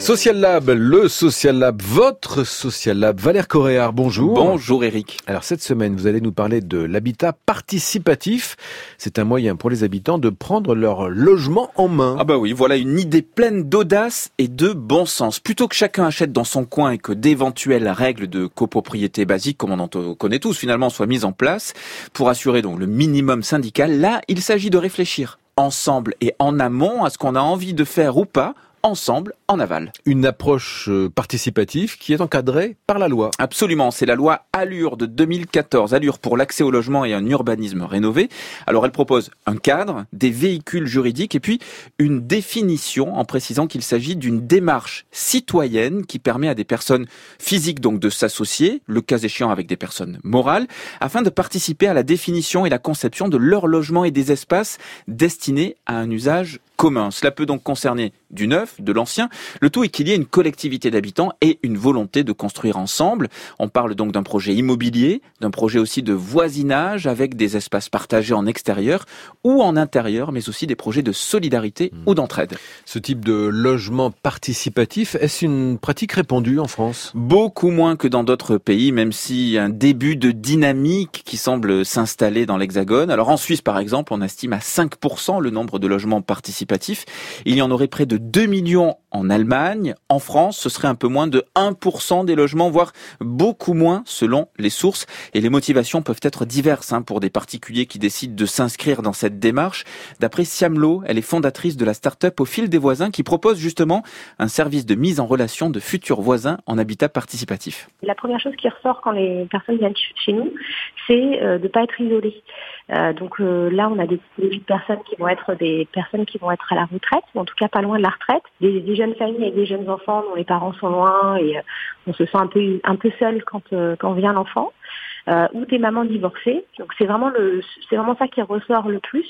Social Lab, le Social Lab, votre Social Lab. Valère Coréard, bonjour. Bonjour Eric. Alors cette semaine, vous allez nous parler de l'habitat participatif. C'est un moyen pour les habitants de prendre leur logement en main. Ah bah oui, voilà une idée pleine d'audace et de bon sens. Plutôt que chacun achète dans son coin et que d'éventuelles règles de copropriété basiques, comme on en connaît tous finalement, soient mises en place pour assurer donc le minimum syndical, là, il s'agit de réfléchir ensemble et en amont à ce qu'on a envie de faire ou pas ensemble en aval. Une approche euh, participative qui est encadrée par la loi. Absolument, c'est la loi Allure de 2014, Allure pour l'accès au logement et un urbanisme rénové. Alors elle propose un cadre, des véhicules juridiques et puis une définition en précisant qu'il s'agit d'une démarche citoyenne qui permet à des personnes physiques donc de s'associer, le cas échéant avec des personnes morales, afin de participer à la définition et la conception de leur logement et des espaces destinés à un usage commun. Cela peut donc concerner du neuf, de l'ancien, le tout est qu'il y ait une collectivité d'habitants et une volonté de construire ensemble. On parle donc d'un projet immobilier, d'un projet aussi de voisinage avec des espaces partagés en extérieur ou en intérieur, mais aussi des projets de solidarité hmm. ou d'entraide. Ce type de logement participatif, est-ce une pratique répandue en France? Beaucoup moins que dans d'autres pays, même si un début de dynamique qui semble s'installer dans l'Hexagone. Alors en Suisse, par exemple, on estime à 5% le nombre de logements participatifs il y en aurait près de 2 millions en Allemagne. En France, ce serait un peu moins de 1% des logements, voire beaucoup moins selon les sources. Et les motivations peuvent être diverses hein, pour des particuliers qui décident de s'inscrire dans cette démarche. D'après Siamlo, elle est fondatrice de la start-up au fil des voisins qui propose justement un service de mise en relation de futurs voisins en habitat participatif. La première chose qui ressort quand les personnes viennent chez nous, c'est euh, de ne pas être isolées. Euh, donc euh, là, on a des personnes qui vont être des personnes qui vont être à la retraite, ou en tout cas pas loin de la des, des jeunes familles avec des jeunes enfants dont les parents sont loin et euh, on se sent un peu un peu seul quand quand vient l'enfant. Euh, ou des mamans divorcées. Donc c'est vraiment le, c'est vraiment ça qui ressort le plus.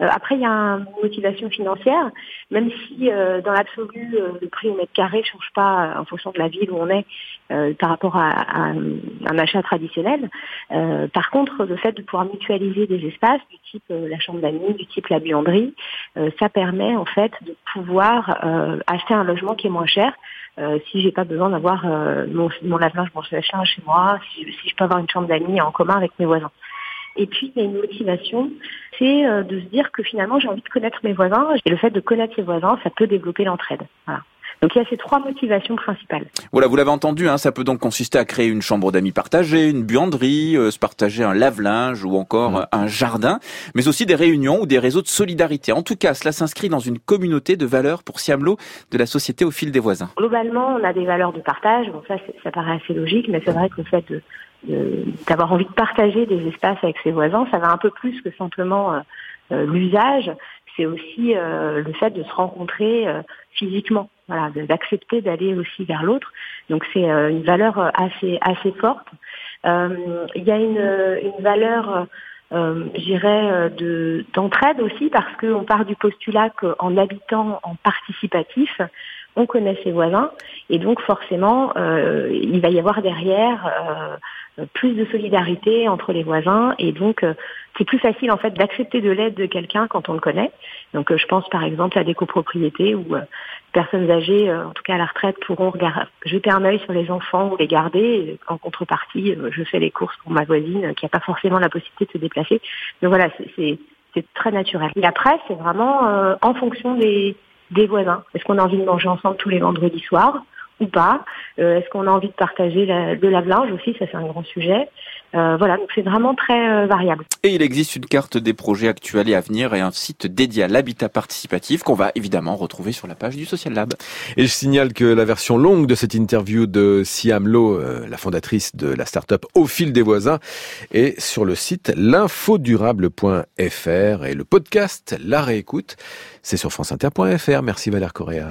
Euh, après, il y a une motivation financière, même si euh, dans l'absolu le prix au mètre carré ne change pas en fonction de la ville où on est par rapport à, à, un achat traditionnel. par contre, le fait de pouvoir mutualiser des espaces du type la chambre d'amis, du type la buanderie, ça permet en fait de pouvoir acheter un logement qui est moins cher euh, si j'ai pas besoin d'avoir euh, mon, mon lave-linge, mon sèche-linge chez moi, si, si, je peux avoir une chambre d'amis en commun avec mes voisins. Et puis, il y a une motivation, c'est euh, de se dire que finalement, j'ai envie de connaître mes voisins, et le fait de connaître ses voisins, ça peut développer l'entraide. Voilà. Donc il y a ces trois motivations principales. Voilà, vous l'avez entendu, hein, ça peut donc consister à créer une chambre d'amis partagée, une buanderie, euh, se partager un lave-linge ou encore mmh. un jardin, mais aussi des réunions ou des réseaux de solidarité. En tout cas, cela s'inscrit dans une communauté de valeurs pour Siamlo de la société au fil des voisins. Globalement, on a des valeurs de partage. Bon, ça, ça paraît assez logique, mais c'est vrai que le fait de d'avoir envie de partager des espaces avec ses voisins, ça va un peu plus que simplement euh, euh, l'usage, c'est aussi euh, le fait de se rencontrer euh, physiquement, voilà, d'accepter d'aller aussi vers l'autre. Donc c'est une valeur assez assez forte. Il y a une, une valeur euh, j'irais de d'entraide aussi parce qu'on part du postulat qu'en habitant en participatif, on connaît ses voisins et donc forcément euh, il va y avoir derrière euh, plus de solidarité entre les voisins et donc euh, c'est plus facile en fait d'accepter de l'aide de quelqu'un quand on le connaît. Donc je pense par exemple à des copropriétés où personnes âgées, en tout cas à la retraite, pourront jeter un œil sur les enfants ou les garder. En contrepartie, je fais les courses pour ma voisine qui n'a pas forcément la possibilité de se déplacer. Donc voilà, c'est très naturel. Et après, c'est vraiment en fonction des, des voisins. Est-ce qu'on a envie de manger ensemble tous les vendredis soirs ou pas euh, Est-ce qu'on a envie de partager la, de la linge aussi? Ça, c'est un grand sujet. Euh, voilà, donc c'est vraiment très euh, variable. Et il existe une carte des projets actuels et à venir et un site dédié à l'habitat participatif qu'on va évidemment retrouver sur la page du Social Lab. Et je signale que la version longue de cette interview de Siam Lo, la fondatrice de la start-up Au fil des voisins, est sur le site l'infodurable.fr et le podcast La réécoute, c'est sur franceinter.fr. Merci Valère Correa.